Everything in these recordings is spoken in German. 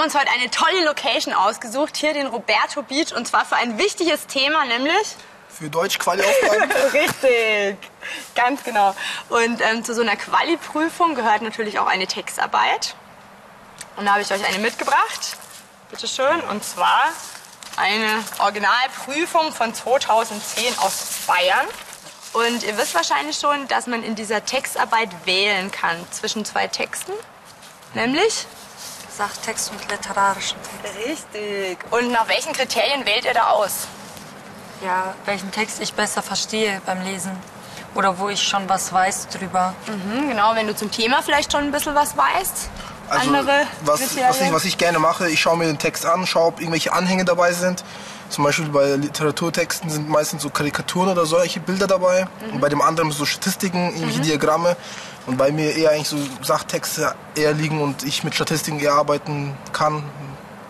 haben uns heute eine tolle Location ausgesucht, hier den Roberto Beach, und zwar für ein wichtiges Thema, nämlich für Deutsch Quali-Aufgaben. Richtig, ganz genau. Und ähm, zu so einer Quali-Prüfung gehört natürlich auch eine Textarbeit. Und da habe ich euch eine mitgebracht. Bitte schön. Und zwar eine Originalprüfung von 2010 aus Bayern. Und ihr wisst wahrscheinlich schon, dass man in dieser Textarbeit wählen kann zwischen zwei Texten. Nämlich? Sachtext und literarischen Text. Richtig. Und nach welchen Kriterien wählt ihr da aus? Ja, welchen Text ich besser verstehe beim Lesen. Oder wo ich schon was weiß drüber. Mhm, genau, wenn du zum Thema vielleicht schon ein bisschen was weißt. Also, Andere was, was, ich, was ich gerne mache, ich schaue mir den Text an, schaue, ob irgendwelche Anhänge dabei sind. Zum Beispiel bei Literaturtexten sind meistens so Karikaturen oder solche Bilder dabei. Mhm. Und bei dem anderen so Statistiken, irgendwelche Diagramme. Und bei mir eher eigentlich so Sachtexte eher liegen und ich mit Statistiken eher arbeiten kann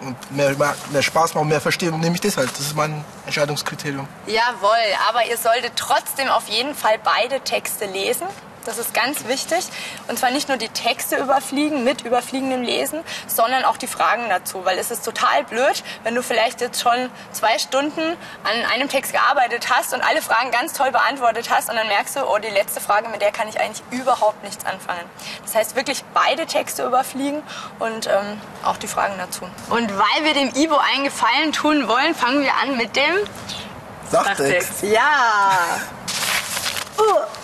und mehr, mehr, Spaß machen, mehr verstehen, nehme ich das halt. Das ist mein Entscheidungskriterium. Jawohl, aber ihr solltet trotzdem auf jeden Fall beide Texte lesen. Das ist ganz wichtig. Und zwar nicht nur die Texte überfliegen mit überfliegendem Lesen, sondern auch die Fragen dazu. Weil es ist total blöd, wenn du vielleicht jetzt schon zwei Stunden an einem Text gearbeitet hast und alle Fragen ganz toll beantwortet hast und dann merkst du, oh, die letzte Frage, mit der kann ich eigentlich überhaupt nichts anfangen. Das heißt wirklich beide Texte überfliegen und ähm, auch die Fragen dazu. Und weil wir dem Ivo einen Gefallen tun wollen, fangen wir an mit dem Sachtext. ja. Uh.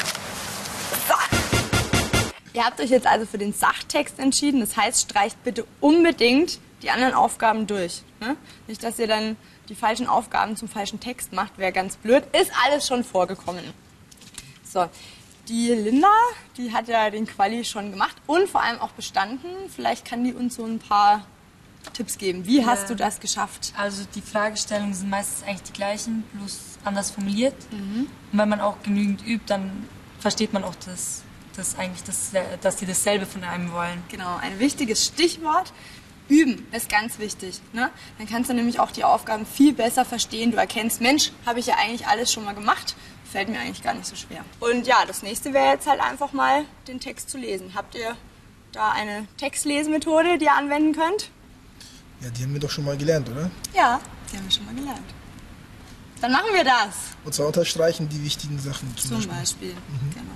Ihr habt euch jetzt also für den Sachtext entschieden. Das heißt, streicht bitte unbedingt die anderen Aufgaben durch. Ne? Nicht, dass ihr dann die falschen Aufgaben zum falschen Text macht. Wäre ganz blöd. Ist alles schon vorgekommen. So. Die Linda, die hat ja den Quali schon gemacht und vor allem auch bestanden. Vielleicht kann die uns so ein paar Tipps geben. Wie hast du das geschafft? Also die Fragestellungen sind meistens eigentlich die gleichen, bloß anders formuliert. Und wenn man auch genügend übt, dann versteht man auch das, das eigentlich, das, dass die dasselbe von einem wollen. Genau, ein wichtiges Stichwort. Üben ist ganz wichtig. Ne? Dann kannst du nämlich auch die Aufgaben viel besser verstehen. Du erkennst, Mensch, habe ich ja eigentlich alles schon mal gemacht. Fällt mir eigentlich gar nicht so schwer. Und ja, das nächste wäre jetzt halt einfach mal den Text zu lesen. Habt ihr da eine Textlesemethode, die ihr anwenden könnt? Ja, die haben wir doch schon mal gelernt, oder? Ja, die haben wir schon mal gelernt. Dann machen wir das. Und zwar unterstreichen die wichtigen Sachen zum, Zum Beispiel. Beispiel. Genau.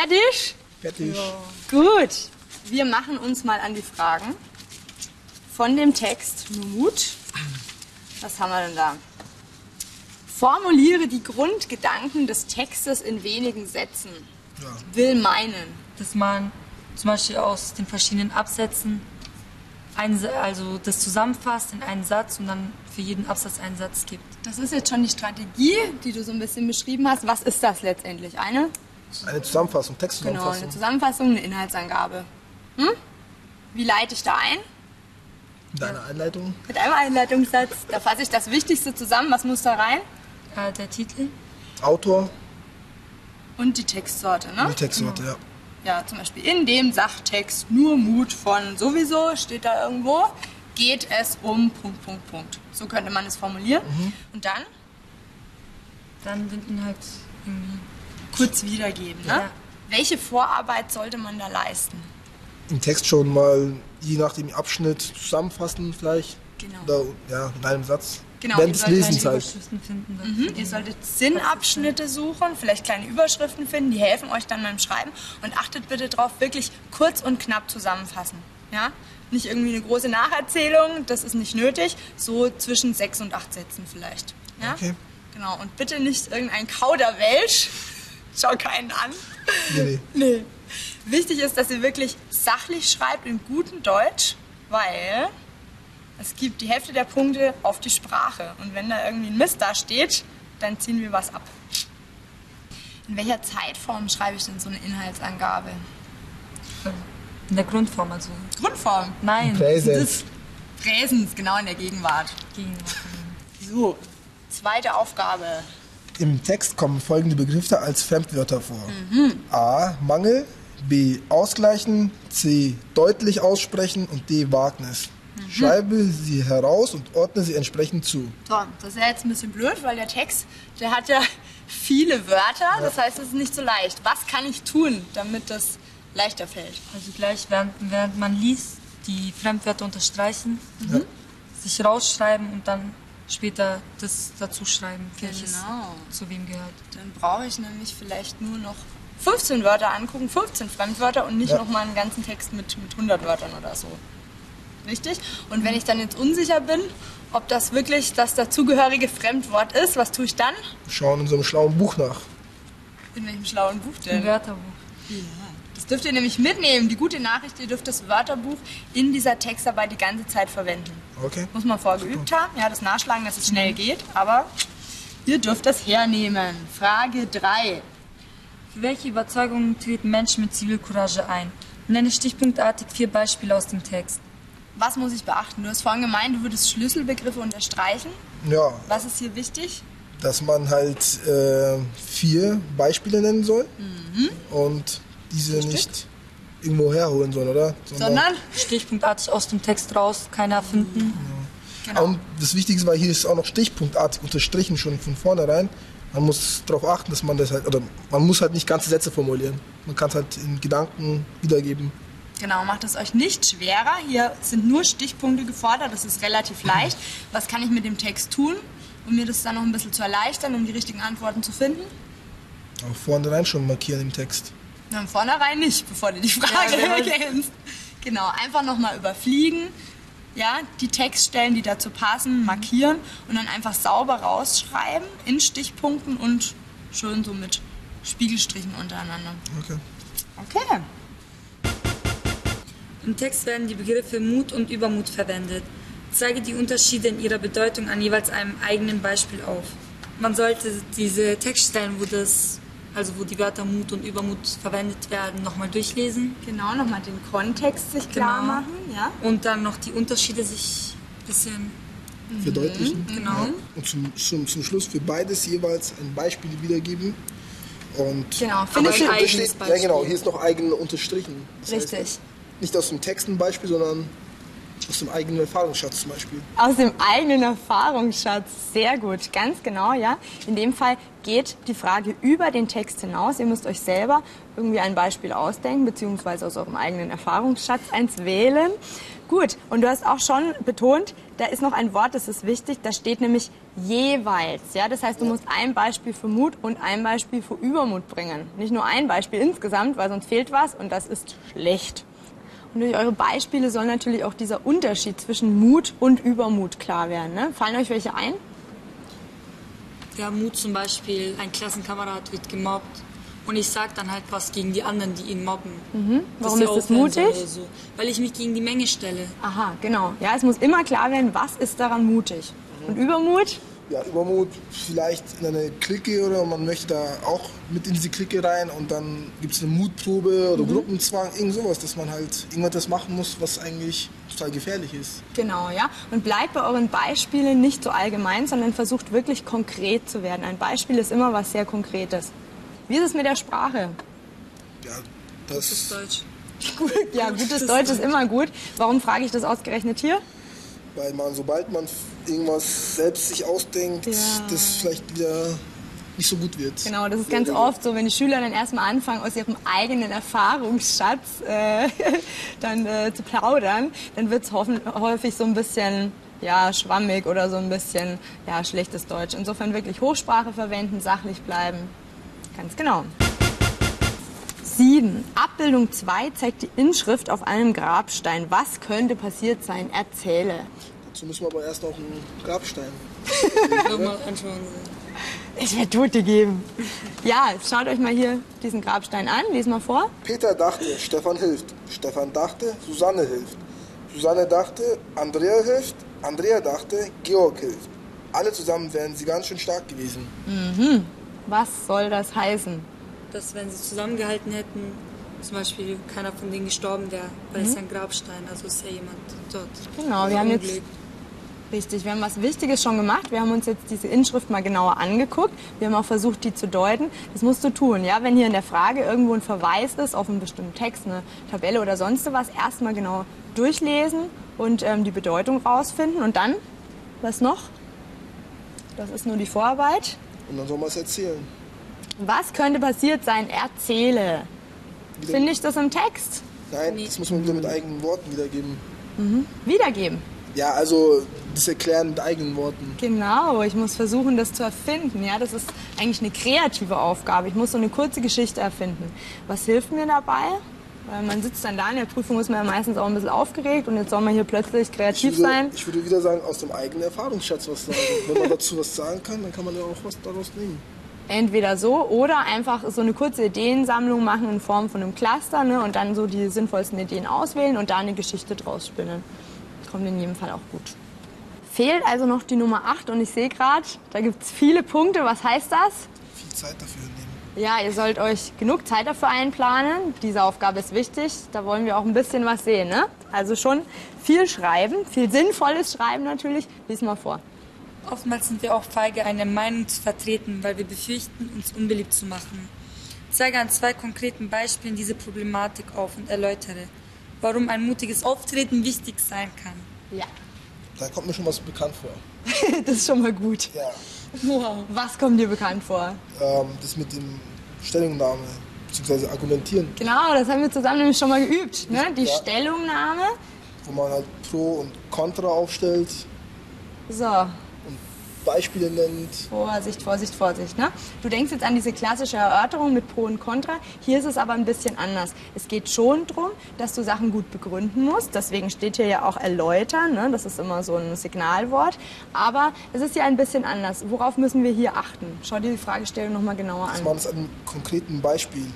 Fertig? Fertig. Gut. Wir machen uns mal an die Fragen von dem Text Mut. Was haben wir denn da? Formuliere die Grundgedanken des Textes in wenigen Sätzen. Ja. Will meinen. Dass man zum Beispiel aus den verschiedenen Absätzen Sa- also das zusammenfasst in einen Satz und dann für jeden Absatz einen Satz gibt. Das ist jetzt schon die Strategie, die du so ein bisschen beschrieben hast. Was ist das letztendlich? Eine? Eine Zusammenfassung, Genau, Textzusammenfassung. eine Zusammenfassung, eine Inhaltsangabe. Hm? Wie leite ich da ein? Mit einer Einleitung. Mit einem Einleitungssatz. Da fasse ich das Wichtigste zusammen. Was muss da rein? Äh, der Titel, Autor Und die Textsorte, ne? und Textsorte, ja. Ja, zum Beispiel in dem Sachtext nur Mut von sowieso steht da irgendwo. Geht es um Punkt, Punkt, Punkt. So könnte man es formulieren. Und dann dann den Inhalt irgendwie. Kurz wiedergeben. Ne? Ja. Welche Vorarbeit sollte man da leisten? Im Text schon mal je nach dem Abschnitt zusammenfassen vielleicht. Genau. Oder ja, in einem Satz. Genau, Während ihr des sollt Lesens Kleine. Überschriften finden. Mhm. Ihr solltet Sinnabschnitte suchen, vielleicht kleine Überschriften finden, die helfen euch dann beim Schreiben. Und achtet bitte darauf, wirklich kurz und knapp zusammenfassen. Ja? Nicht irgendwie eine große Nacherzählung, das ist nicht nötig. So zwischen sechs und acht Sätzen vielleicht. Ja? Okay. Genau, und bitte nicht irgendein Kauderwelsch. Schau keinen an. Nee, nee. Nee. Wichtig ist, dass ihr wirklich sachlich schreibt in gutem Deutsch, weil es gibt die Hälfte der Punkte auf die Sprache. Und wenn da irgendwie ein Mist da steht, dann ziehen wir was ab. In welcher Zeitform schreibe ich denn so eine Inhaltsangabe? In der Grundform, also. Grundform. Nein, Präsens. Präsens, genau in der Gegenwart. Gegenwart. So, zweite Aufgabe. Im Text kommen folgende Begriffe als Fremdwörter vor. Mhm. A. Mangel. B. Ausgleichen. C. Deutlich aussprechen. Und D. Wagnis. Mhm. Schreibe sie heraus und ordne sie entsprechend zu. So, das ist ja jetzt ein bisschen blöd, weil der Text, der hat ja viele Wörter. Das heißt, es ist nicht so leicht. Was kann ich tun, damit das leichter fällt? Also gleich während, während man liest, die Fremdwörter unterstreichen, Ja. sich rausschreiben und dann später das dazu schreiben, welches Genau. zu wem gehört. Dann brauche ich nämlich vielleicht nur noch 15 Wörter angucken, 15 Fremdwörter und nicht Ja. noch mal einen ganzen Text mit, mit 100 Wörtern oder so. Richtig? Und wenn ich dann jetzt unsicher bin, ob das wirklich das dazugehörige Fremdwort ist, was tue ich dann? Schauen in so einem schlauen Buch nach. In welchem schlauen Buch Ein denn? Wörterbuch. Das dürft ihr nämlich mitnehmen. Die gute Nachricht, ihr dürft das Wörterbuch in dieser Textarbeit die ganze Zeit verwenden. Okay? Muss man vorgeübt haben. Ja, das Nachschlagen, dass es schnell geht. Aber ihr dürft das hernehmen. Frage 3. Für welche Überzeugungen treten Menschen mit Zivilcourage ein? Nenne stichpunktartig vier Beispiele aus dem Text. Was muss ich beachten? Du hast vorhin gemeint, du würdest Schlüsselbegriffe unterstreichen. Ja, Was ist hier wichtig? dass man halt äh, vier Beispiele nennen soll und diese nicht irgendwo herholen soll, oder? Sondern? Stichpunktartig aus dem Text raus, keiner erfinden. Genau. Und das Wichtigste war, hier ist auch noch stichpunktartig unterstrichen schon von vornherein. Man muss darauf achten, dass man das halt, oder man muss halt nicht ganze Sätze formulieren. Man kann es halt in Gedanken wiedergeben. Genau, macht es euch nicht schwerer. Hier sind nur Stichpunkte gefordert, das ist relativ leicht. Was kann ich mit dem Text tun, um mir das dann noch ein bisschen zu erleichtern, um die richtigen Antworten zu finden? Auch vornherein schon markieren im Text. Na, im Vornherein nicht, bevor du die Frage Ja, genau. kennst. Genau, einfach nochmal überfliegen, ja, die Textstellen, die dazu passen, markieren und dann einfach sauber rausschreiben in Stichpunkten und schön so mit Spiegelstrichen untereinander. Okay. Okay. Im Text werden die Begriffe Mut und Übermut verwendet. Zeige die Unterschiede in ihrer Bedeutung an jeweils einem eigenen Beispiel auf. Man sollte diese Textstellen, wo das, also wo die Wörter Mut und Übermut verwendet werden, nochmal durchlesen Genau, nochmal den Kontext sich klar Genau. machen, ja. und dann noch die Unterschiede sich ein bisschen Verdeutlichen. genau. Und zum, zum, zum Schluss für beides jeweils ein Beispiel wiedergeben. Und Genau, eigenes steht, ja Beispiel. genau, hier ist noch eigen unterstrichen. Das Richtig. Heißt, nicht aus dem Text ein Beispiel, sondern aus dem eigenen Erfahrungsschatz zum Beispiel. Aus dem eigenen Erfahrungsschatz. Sehr gut, ganz genau, ja. In dem Fall geht die Frage über den Text hinaus. Ihr müsst euch selber irgendwie ein Beispiel ausdenken, beziehungsweise aus eurem eigenen Erfahrungsschatz eins wählen. Gut, und du hast auch schon betont, da ist noch ein Wort, das ist wichtig, da steht nämlich jeweils. Ja? Das heißt, du musst ein Beispiel für Mut und ein Beispiel für Übermut bringen. Nicht nur ein Beispiel insgesamt, weil sonst fehlt was und das ist schlecht. Und durch eure Beispiele soll natürlich auch dieser Unterschied zwischen Mut und Übermut klar werden. Ne? Fallen euch welche ein? Der Mut zum Beispiel, ein Klassenkamerad wird gemobbt und ich sage dann halt was gegen die anderen, die ihn mobben. Mhm. Warum ist das mutig? So. Weil ich mich gegen die Menge stelle. Aha, genau. Ja, es muss immer klar werden, was ist daran mutig. Und Übermut? Ja, Übermut vielleicht in eine Clique oder man möchte da auch mit in diese Clique rein und dann gibt es eine Mutprobe oder Gruppenzwang, irgend sowas, dass man halt irgendwas machen muss, was eigentlich total gefährlich ist. Genau, ja. Und bleibt bei euren Beispielen nicht so allgemein, sondern versucht wirklich konkret zu werden. Ein Beispiel ist immer was sehr Konkretes. Wie ist es mit der Sprache? Ja, Das das ist Deutsch. Ja, gutes Deutsch ist immer gut. Warum frage ich das ausgerechnet hier? Weil man, sobald man irgendwas selbst sich ausdenkt, Ja. das vielleicht wieder nicht so gut wird. Genau, das ist ganz oft so, wenn die Schüler dann erstmal anfangen, aus ihrem eigenen Erfahrungsschatz äh, dann äh, zu plaudern, dann wird es häufig so ein bisschen ja, schwammig oder so ein bisschen ja, schlechtes Deutsch. Insofern wirklich Hochsprache verwenden, sachlich bleiben. Ganz genau. 7. Abbildung 2 zeigt die Inschrift auf einem Grabstein. Was könnte passiert sein? Erzähle. Dazu müssen wir aber erst noch einen Grabstein. Ich werde Tote geben. Ja, schaut euch mal hier diesen Grabstein an. Lies mal vor. Peter dachte, Stefan hilft. Stefan dachte, Susanne hilft. Susanne dachte, Andrea hilft. Andrea dachte, Georg hilft. Alle zusammen wären sie ganz schön stark gewesen. Was soll das heißen? Dass wenn sie zusammengehalten hätten, zum Beispiel keiner von denen gestorben wäre, weil es ist ein Grabstein, also ist ja jemand dort. Genau, wir haben jetzt richtig, wir haben was Wichtiges schon gemacht. Wir haben uns jetzt diese Inschrift mal genauer angeguckt. Wir haben auch versucht, die zu deuten. Das musst du tun, ja. Wenn hier in der Frage irgendwo ein Verweis ist auf einen bestimmten Text, eine Tabelle oder sonst was, erstmal genau durchlesen und ähm, die Bedeutung rausfinden und dann was noch? Das ist nur die Vorarbeit. Und dann soll man es erzählen. Was könnte passiert sein? Erzähle. Finde ich das im Text? Nein, das muss man wieder mit eigenen Worten wiedergeben. Wiedergeben. Ja, also das Erklären mit eigenen Worten. Genau, ich muss versuchen, das zu erfinden. Ja, das ist eigentlich eine kreative Aufgabe. Ich muss so eine kurze Geschichte erfinden. Was hilft mir dabei? Weil man sitzt dann da in der Prüfung, ist man ja meistens auch ein bisschen aufgeregt und jetzt soll man hier plötzlich Ich kreativ würde, sein. ich würde wieder sagen, aus dem eigenen Erfahrungsschatz was sagen. Wenn man dazu was sagen kann, dann kann man ja auch was daraus nehmen. Entweder so oder einfach so eine kurze Ideensammlung machen in Form von einem Cluster ne, und dann so die sinnvollsten Ideen auswählen und da eine Geschichte draus spinnen. Kommt in jedem Fall auch gut. Fehlt also noch die Nummer 8 und ich sehe gerade, da gibt es viele Punkte. Was heißt das? Viel Zeit dafür nehmen. Ja, ihr sollt euch genug Zeit dafür einplanen. Diese Aufgabe ist wichtig. Da wollen wir auch ein bisschen was sehen. Ne? Also schon viel schreiben, viel sinnvolles Schreiben natürlich. Lies mal vor. Oftmals sind wir auch feige, eine Meinung zu vertreten, weil wir befürchten, uns unbeliebt zu machen. Zeige an zwei konkreten Beispielen diese Problematik auf und erläutere, warum ein mutiges Auftreten wichtig sein kann. Ja, Da kommt mir schon was bekannt vor. das ist schon mal gut. Ja, Wow. Was kommt dir bekannt vor? ähm, das mit dem Stellungnahme bzw. Argumentieren, Genau, das haben wir zusammen nämlich schon mal geübt. Ne? Die Ja. Stellungnahme. wo man halt Pro und Contra aufstellt So, Beispiele nennt. Vorsicht, Vorsicht, Vorsicht. Ne? Du denkst jetzt an diese klassische Erörterung mit Pro und Contra. Hier ist es aber ein bisschen anders. Es geht schon darum, dass du Sachen gut begründen musst. Deswegen steht hier ja auch erläutern. Ne? Das ist immer so ein Signalwort. Aber es ist ja ein bisschen anders. Worauf müssen wir hier achten? Schau dir die Fragestellung nochmal genauer an. man es an einem konkreten Beispiel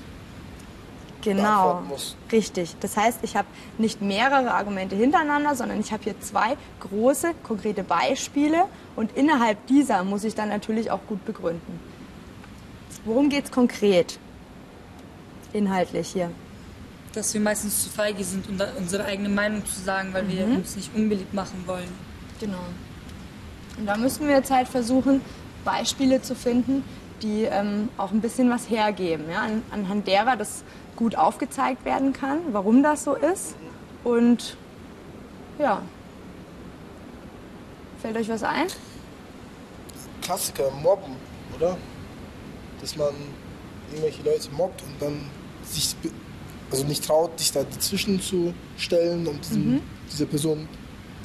Genau, richtig. Das heißt, ich habe nicht mehrere Argumente hintereinander, sondern ich habe hier zwei große, konkrete Beispiele und innerhalb dieser muss ich dann natürlich auch gut begründen. Worum geht es konkret? Inhaltlich hier. Dass wir meistens zu feige sind, um unsere eigene Meinung zu sagen, weil wir uns nicht unbeliebt machen wollen. Genau. Und da müssen wir jetzt halt versuchen, Beispiele zu finden, die ähm, auch ein bisschen was hergeben, ja? an, anhand derer das gut aufgezeigt werden kann, warum das so ist. Und ja. Fällt euch was ein? Klassiker, Mobben, oder? Dass man irgendwelche Leute mobbt und dann sich also nicht traut, sich da dazwischen zu stellen und diesen, diese Person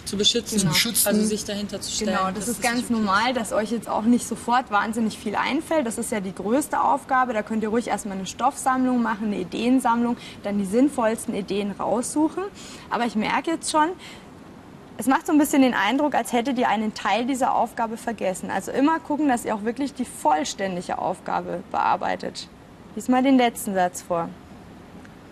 Zu beschützen. Zu beschützen. Also sich dahinter zu stellen. Genau, das, ist ganz nicht okay. normal, dass euch jetzt auch nicht sofort wahnsinnig viel einfällt. Das ist ja die größte Aufgabe. Da könnt ihr ruhig erstmal eine Stoffsammlung machen, eine Ideensammlung, dann die sinnvollsten Ideen raussuchen. Aber ich merke jetzt schon, es macht so ein bisschen den Eindruck, als hättet ihr einen Teil dieser Aufgabe vergessen. Also immer gucken, dass ihr auch wirklich die vollständige Aufgabe bearbeitet. Lies mal den letzten Satz vor.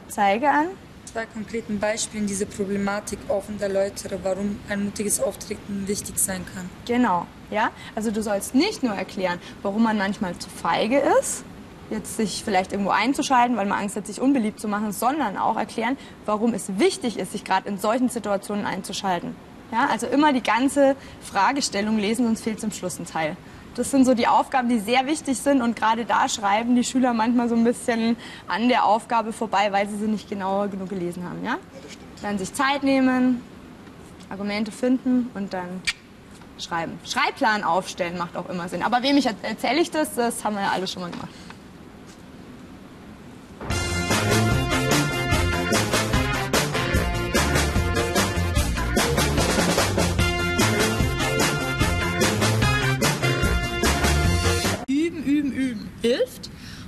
Zeige an. zwei konkreten Beispielen diese Problematik auf und erläutere, warum ein mutiges Auftreten wichtig sein kann. Genau, ja. Also du sollst nicht nur erklären, warum man manchmal zu feige ist, jetzt sich vielleicht irgendwo einzuschalten, weil man Angst hat, sich unbeliebt zu machen, sondern auch erklären, warum es wichtig ist, sich gerade in solchen Situationen einzuschalten. Ja, also immer die ganze Fragestellung lesen, sonst fehlt zum Schluss ein Teil. Das sind so die Aufgaben, die sehr wichtig sind und gerade da schreiben die Schüler manchmal so ein bisschen an der Aufgabe vorbei, weil sie sie nicht genau genug gelesen haben. Ja? Dann sich Zeit nehmen, Argumente finden und dann schreiben. Schreibplan aufstellen macht auch immer Sinn. Aber wem ich erzähle ich das? Das haben wir ja alle schon mal gemacht.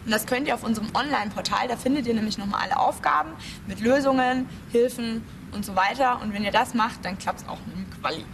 Und das könnt ihr auf unserem Online-Portal. Da findet ihr nämlich nochmal alle Aufgaben mit Lösungen, Hilfen und so weiter. Und wenn ihr das macht, dann klappt es auch mit dem Quali.